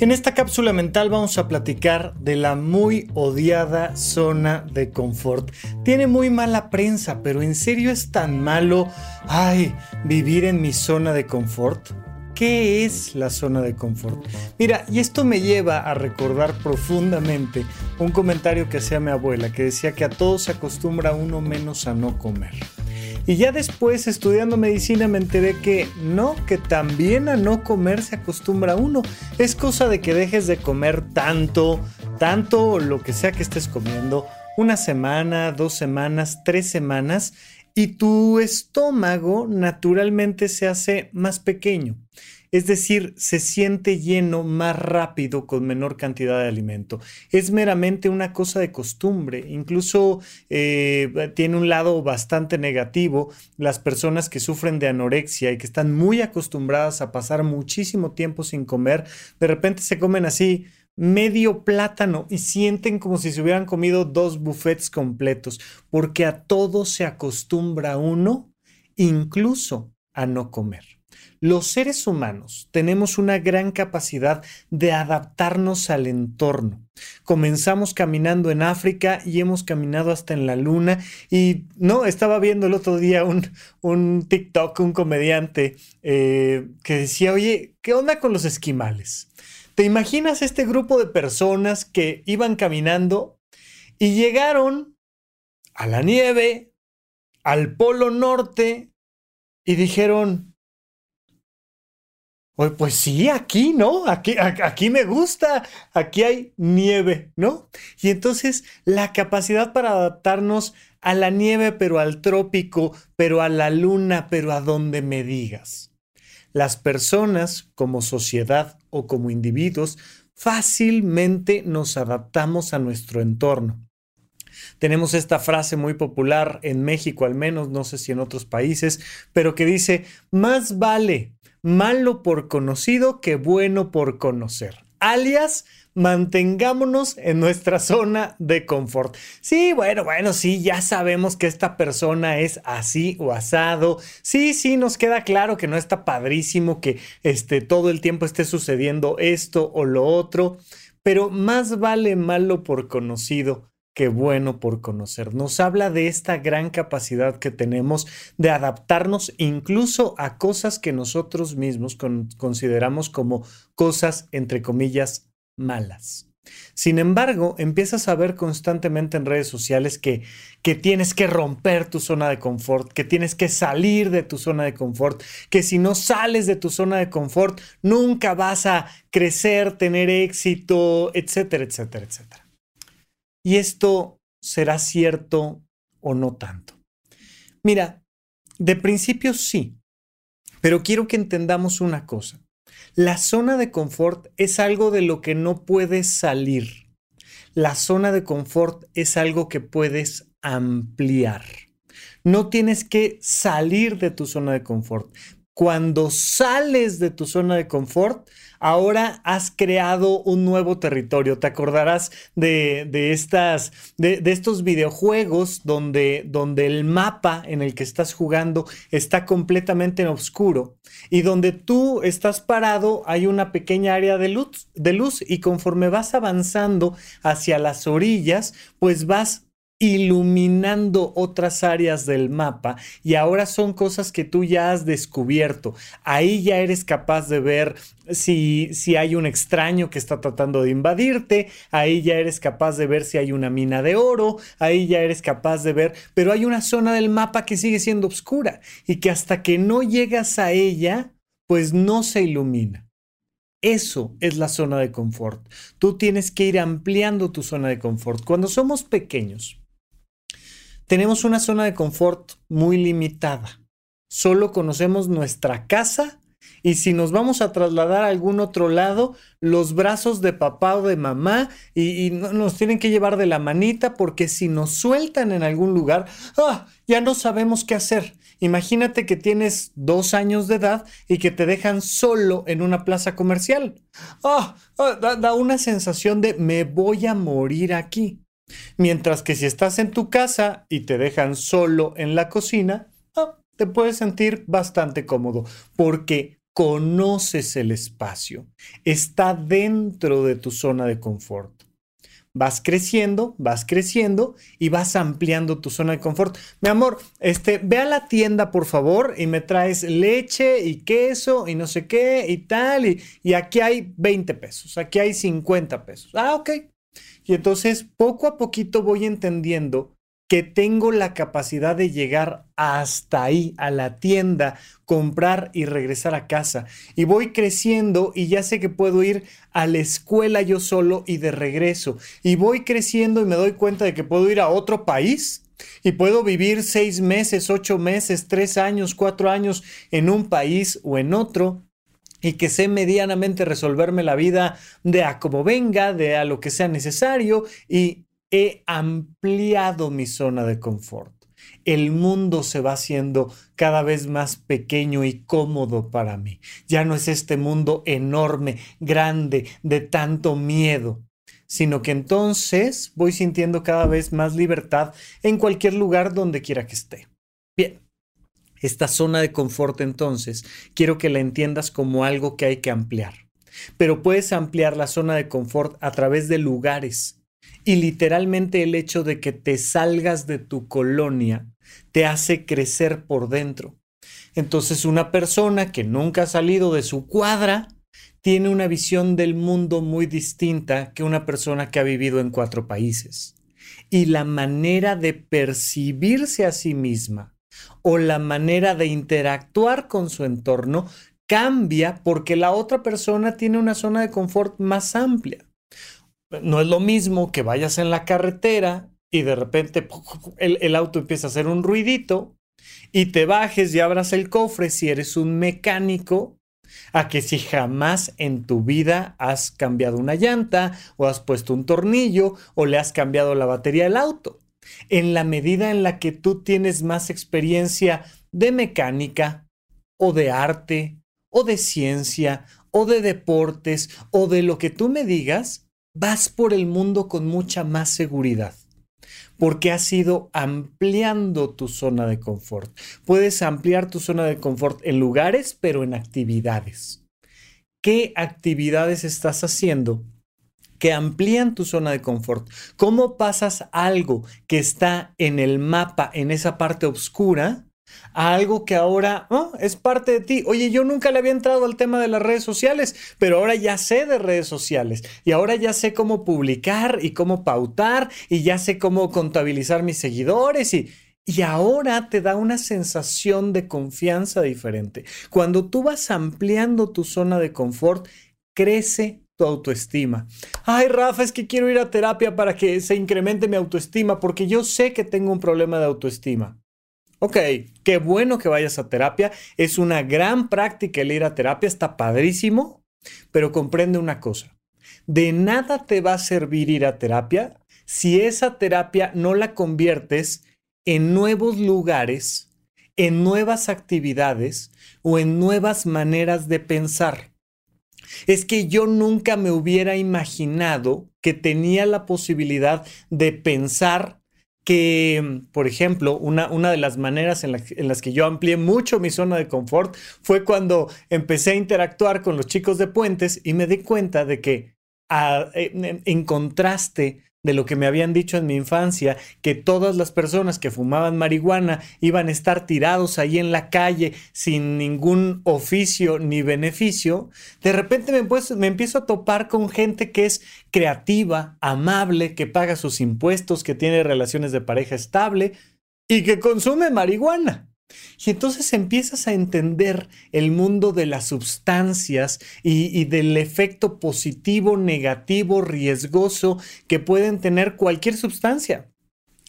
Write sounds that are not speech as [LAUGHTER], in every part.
En esta cápsula mental vamos a platicar de la muy odiada zona de confort. Tiene muy mala prensa, pero ¿en serio es tan malo, ay, vivir en mi zona de confort? ¿Qué es la zona de confort? Mira, y esto me lleva a recordar profundamente un comentario que hacía mi abuela, que decía que a todos se acostumbra uno menos a no comer. Y ya después, estudiando medicina, me enteré que no, que también a no comer se acostumbra uno. Es cosa de que dejes de comer tanto, tanto lo que sea que estés comiendo, una semana, dos semanas, tres semanas, y tu estómago naturalmente se hace más pequeño. Es decir, se siente lleno más rápido con menor cantidad de alimento. Es meramente una cosa de costumbre. Incluso eh, tiene un lado bastante negativo. Las personas que sufren de anorexia y que están muy acostumbradas a pasar muchísimo tiempo sin comer, de repente se comen así medio plátano y sienten como si se hubieran comido dos buffets completos, porque a todo se acostumbra uno, incluso a no comer. Los seres humanos tenemos una gran capacidad de adaptarnos al entorno. Comenzamos caminando en África y hemos caminado hasta en la luna. Y no, estaba viendo el otro día un, un TikTok, un comediante eh, que decía, oye, ¿qué onda con los esquimales? ¿Te imaginas este grupo de personas que iban caminando y llegaron a la nieve, al Polo Norte, y dijeron, pues sí, aquí, ¿no? Aquí, aquí me gusta, aquí hay nieve, ¿no? Y entonces la capacidad para adaptarnos a la nieve, pero al trópico, pero a la luna, pero a donde me digas. Las personas, como sociedad o como individuos, fácilmente nos adaptamos a nuestro entorno. Tenemos esta frase muy popular en México al menos, no sé si en otros países, pero que dice, más vale malo por conocido que bueno por conocer. Alias, mantengámonos en nuestra zona de confort. Sí, bueno, bueno, sí, ya sabemos que esta persona es así o asado. Sí, sí, nos queda claro que no está padrísimo que este, todo el tiempo esté sucediendo esto o lo otro, pero más vale malo por conocido qué bueno por conocer. Nos habla de esta gran capacidad que tenemos de adaptarnos incluso a cosas que nosotros mismos consideramos como cosas, entre comillas, malas. Sin embargo, empiezas a ver constantemente en redes sociales que, que tienes que romper tu zona de confort, que tienes que salir de tu zona de confort, que si no sales de tu zona de confort, nunca vas a crecer, tener éxito, etcétera, etcétera, etcétera. Y esto será cierto o no tanto. Mira, de principio sí, pero quiero que entendamos una cosa. La zona de confort es algo de lo que no puedes salir. La zona de confort es algo que puedes ampliar. No tienes que salir de tu zona de confort. Cuando sales de tu zona de confort, ahora has creado un nuevo territorio. Te acordarás de, estas, de, estos videojuegos donde, donde el mapa en el que estás jugando está completamente en oscuro y donde tú estás parado hay una pequeña área de luz, de luz y conforme vas avanzando hacia las orillas, pues vas iluminando otras áreas del mapa y ahora son cosas que tú ya has descubierto. Ahí ya eres capaz de ver si, si hay un extraño que está tratando de invadirte, ahí ya eres capaz de ver si hay una mina de oro, ahí ya eres capaz de ver, pero hay una zona del mapa que sigue siendo oscura y que hasta que no llegas a ella, pues no se ilumina. Eso es la zona de confort. Tú tienes que ir ampliando tu zona de confort. Cuando somos pequeños, tenemos una zona de confort muy limitada. solo conocemos nuestra casa y si nos vamos a trasladar a algún otro lado, los brazos de papá o de mamá y, nos tienen que llevar de la manita porque si nos sueltan en algún lugar, ¡ah! ya no sabemos qué hacer. Imagínate que tienes dos años de edad y que te dejan solo en una plaza comercial. ¡Ah! ah da una sensación de me voy a morir aquí. Mientras que si estás en tu casa y te dejan solo en la cocina, ah, te puedes sentir bastante cómodo porque conoces el espacio, está dentro de tu zona de confort. Vas creciendo, vas creciendo y vas ampliando tu zona de confort. Mi amor, este, ve a la tienda, por favor, y me traes leche y queso y no sé qué y tal. Y, y aquí hay 20 pesos, aquí hay 50 pesos. Ah, ok. Y entonces poco a poquito voy entendiendo que tengo la capacidad de llegar hasta ahí, a la tienda, comprar y regresar a casa. Y voy creciendo y ya sé que puedo ir a la escuela yo solo y de regreso. Y voy creciendo y me doy cuenta de que puedo ir a otro país. Y puedo vivir seis meses, ocho meses, tres años, cuatro años en un país o en otro y que sé medianamente resolverme la vida de a como venga, de a lo que sea necesario y he ampliado mi zona de confort. El mundo se va haciendo cada vez más pequeño y cómodo para mí. Ya no es este mundo enorme, grande, de tanto miedo, sino que entonces voy sintiendo cada vez más libertad en cualquier lugar donde quiera que esté. Esta zona de confort entonces, quiero que la entiendas como algo que hay que ampliar. Pero puedes ampliar la zona de confort a través de lugares. Y literalmente el hecho de que te salgas de tu colonia te hace crecer por dentro. Entonces una persona que nunca ha salido de su cuadra tiene una visión del mundo muy distinta que una persona que ha vivido en cuatro países. Y la manera de percibirse a sí misma o la manera de interactuar con su entorno cambia porque la otra persona tiene una zona de confort más amplia. No es lo mismo que vayas en la carretera y de repente el, auto empieza a hacer un ruidito y te bajes y abras el cofre si eres un mecánico a que si jamás en tu vida has cambiado una llanta o has puesto un tornillo o le has cambiado la batería del auto en la medida en la que tú tienes más experiencia de mecánica o de arte o de ciencia o de deportes o de lo que tú me digas, vas por el mundo con mucha más seguridad porque has ido ampliando tu zona de confort. Puedes ampliar tu zona de confort en lugares, pero en actividades. ¿Qué actividades estás haciendo que amplían tu zona de confort. ¿Cómo pasas algo que está en el mapa, en esa parte oscura, a algo que ahora oh, es parte de ti. Oye, yo nunca le había entrado al tema de las redes sociales, pero ahora ya sé de redes sociales y ahora ya sé cómo publicar y cómo pautar y ya sé cómo contabilizar mis seguidores y... Y ahora te da una sensación de confianza diferente. Cuando tú vas ampliando tu zona de confort, crece tu autoestima. Ay, Rafa, es que quiero ir a terapia para que se incremente mi autoestima porque yo sé que tengo un problema de autoestima. Ok, qué bueno que vayas a terapia. Es una gran práctica el ir a terapia, está padrísimo, pero comprende una cosa. De nada te va a servir ir a terapia si esa terapia no la conviertes en nuevos lugares, en nuevas actividades o en nuevas maneras de pensar es que yo nunca me hubiera imaginado que tenía la posibilidad de pensar que, por ejemplo, una, una de las maneras en, en, las que yo amplié mucho mi zona de confort fue cuando empecé a interactuar con los chicos de puentes y me di cuenta de que en contraste de lo que me habían dicho en mi infancia, que todas las personas que fumaban marihuana iban a estar tirados ahí en la calle sin ningún oficio ni beneficio, de repente me, me empiezo a topar con gente que es creativa, amable, que paga sus impuestos, que tiene relaciones de pareja estable y que consume marihuana. Y entonces empiezas a entender el mundo de las sustancias y, del efecto positivo, negativo, riesgoso que pueden tener cualquier sustancia.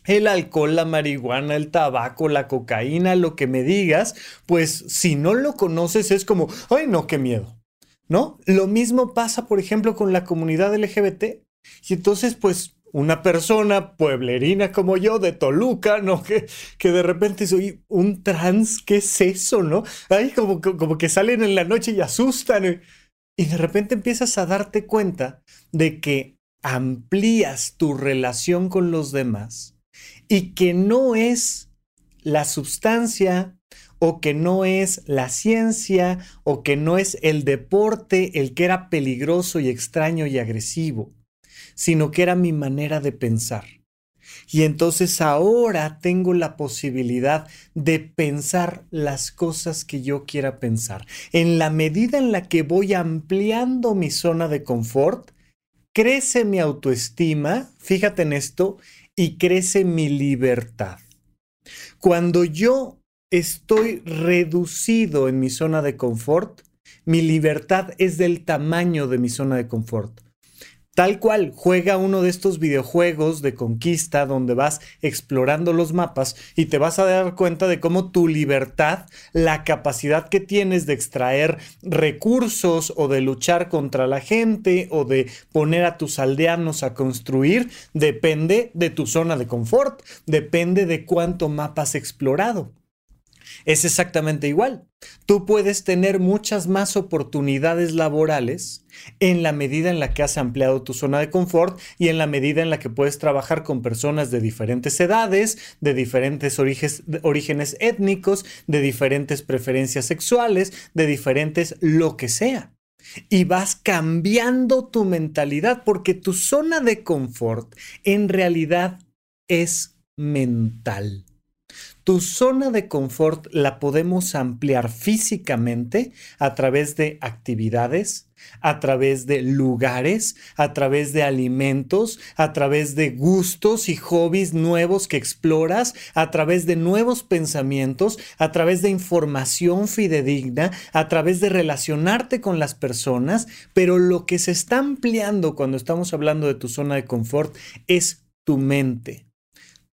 el alcohol, la marihuana, el tabaco, la cocaína, lo que me digas, pues si no lo conoces es como, ay no, qué miedo. ¿No? Lo mismo pasa, por ejemplo, con la comunidad LGBT. Y entonces, pues, una persona pueblerina como yo de Toluca, ¿no? [LAUGHS] Que, que de repente soy un trans, ¿qué es eso, no? Ay, como, como que salen en la noche y asustan. Y de repente empiezas a darte cuenta de que amplías tu relación con los demás y que no es la sustancia o que no es la ciencia o que no es el deporte el que era peligroso y extraño y agresivo, sino que era mi manera de pensar. Y entonces ahora tengo la posibilidad de pensar las cosas que yo quiera pensar. En la medida en la que voy ampliando mi zona de confort, crece mi autoestima, fíjate en esto, y crece mi libertad. Cuando yo estoy reducido en mi zona de confort, mi libertad es del tamaño de mi zona de confort. Tal cual, juega uno de estos videojuegos de conquista donde vas explorando los mapas y te vas a dar cuenta de cómo tu libertad, la capacidad que tienes de extraer recursos o de luchar contra la gente o de poner a tus aldeanos a construir, depende de tu zona de confort, depende de cuánto mapa has explorado es exactamente igual. Tú puedes tener muchas más oportunidades laborales en la medida en la que has ampliado tu zona de confort y en la medida en la que puedes trabajar con personas de diferentes edades, de diferentes orígenes, étnicos, de diferentes preferencias sexuales, de diferentes lo que sea. Y vas cambiando tu mentalidad porque tu zona de confort en realidad es mental. Tu zona de confort la podemos ampliar físicamente a través de actividades, a través de lugares, a través de alimentos, a través de gustos y hobbies nuevos que exploras, a través de nuevos pensamientos, a través de información fidedigna, a través de relacionarte con las personas, pero lo que se está ampliando cuando estamos hablando de tu zona de confort es tu mente.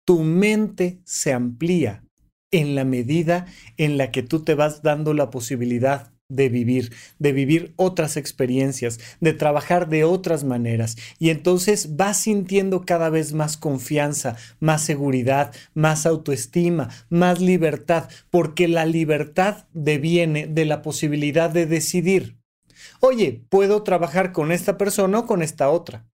Tu mente se amplía en la medida en la que tú te vas dando la posibilidad de vivir, de vivir otras experiencias, de trabajar de otras maneras. Y entonces vas sintiendo cada vez más confianza, más seguridad, más autoestima, más libertad, porque la libertad deviene de la posibilidad de decidir. Oye, puedo trabajar con esta persona o con esta otra.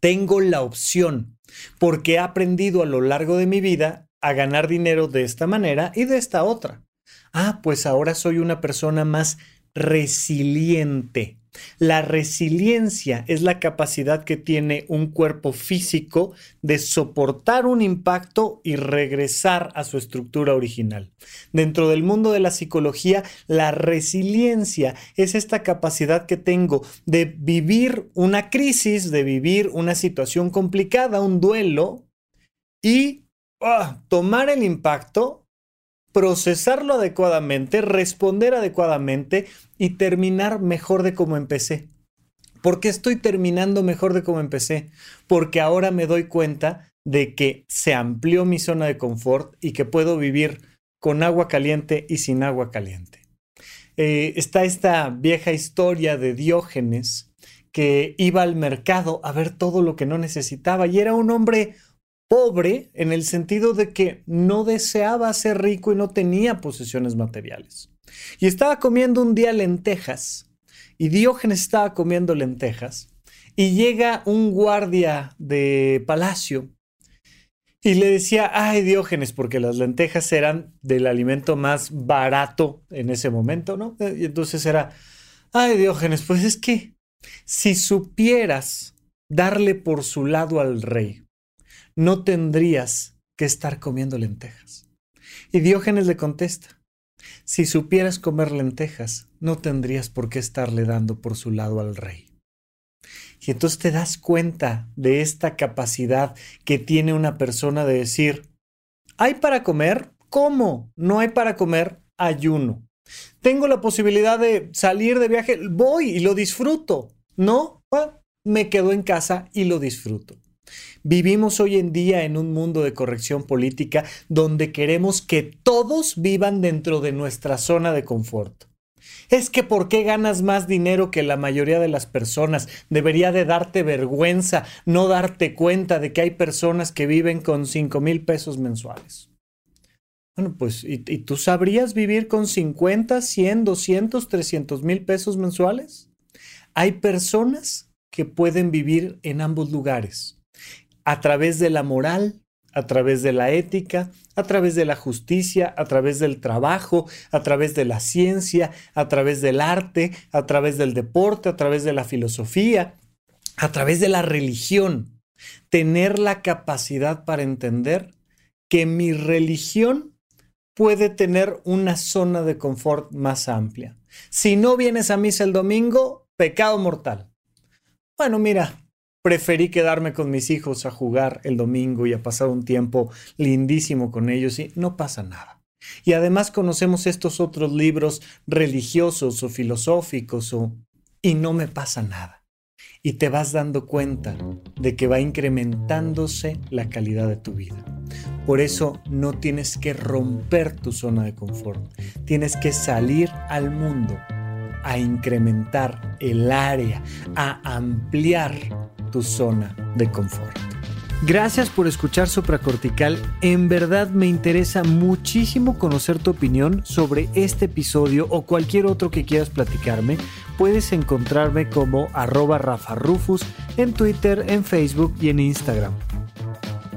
Tengo la opción, porque he aprendido a lo largo de mi vida a ganar dinero de esta manera y de esta otra. Ah, pues ahora soy una persona más resiliente. La resiliencia es la capacidad que tiene un cuerpo físico de soportar un impacto y regresar a su estructura original. Dentro del mundo de la psicología, la resiliencia es esta capacidad que tengo de vivir una crisis, de vivir una situación complicada, un duelo, y Ah, tomar el impacto, procesarlo adecuadamente, responder adecuadamente y terminar mejor de como empecé. ¿Por qué estoy terminando mejor de como empecé? Porque ahora me doy cuenta de que se amplió mi zona de confort y que puedo vivir con agua caliente y sin agua caliente. Eh, está esta vieja historia de Diógenes que iba al mercado a ver todo lo que no necesitaba y era un hombre pobre en el sentido de que no deseaba ser rico y no tenía posesiones materiales. Y estaba comiendo un día lentejas, y Diógenes estaba comiendo lentejas, y llega un guardia de palacio y le decía, ay Diógenes, porque las lentejas eran del alimento más barato en ese momento, ¿no? Y entonces era, ay Diógenes, pues es que si supieras darle por su lado al rey, no tendrías que estar comiendo lentejas. Y Diógenes le contesta, si supieras comer lentejas, no tendrías por qué estarle dando por su lado al rey. Y entonces te das cuenta de esta capacidad que tiene una persona de decir, ¿hay para comer? ¿Cómo? No hay para comer, ayuno. Tengo la posibilidad de salir de viaje, voy y lo disfruto. No, me quedo en casa y lo disfruto. Vivimos hoy en día en un mundo de corrección política donde queremos que todos vivan dentro de nuestra zona de confort. Es que ¿por qué ganas más dinero que la mayoría de las personas? Debería de darte vergüenza no darte cuenta de que hay personas que viven con 5 mil pesos mensuales. Bueno, pues, ¿y, ¿y, tú sabrías vivir con 50, 100, 200, 300 mil pesos mensuales? Hay personas que pueden vivir en ambos lugares, a través de la moral, a través de la ética, a través de la justicia, a través del trabajo, a través de la ciencia, a través del arte, a través del deporte, a través de la filosofía, a través de la religión. Tener la capacidad para entender que mi religión puede tener una zona de confort más amplia. Si no vienes a misa el domingo, pecado mortal. Bueno, mira, preferí quedarme con mis hijos a jugar el domingo y a pasar un tiempo lindísimo con ellos y no pasa nada. Y además conocemos estos otros libros religiosos o filosóficos o... y no me pasa nada. Y te vas dando cuenta de que va incrementándose la calidad de tu vida. Por eso no tienes que romper tu zona de confort. Tienes que salir al mundo a incrementar el área, a ampliar tu zona de confort. Gracias por escuchar Supracortical. En verdad me interesa muchísimo conocer tu opinión sobre este episodio o cualquier otro que quieras platicarme. Puedes encontrarme como arroba Rafa Rufus en Twitter, en Facebook y en Instagram.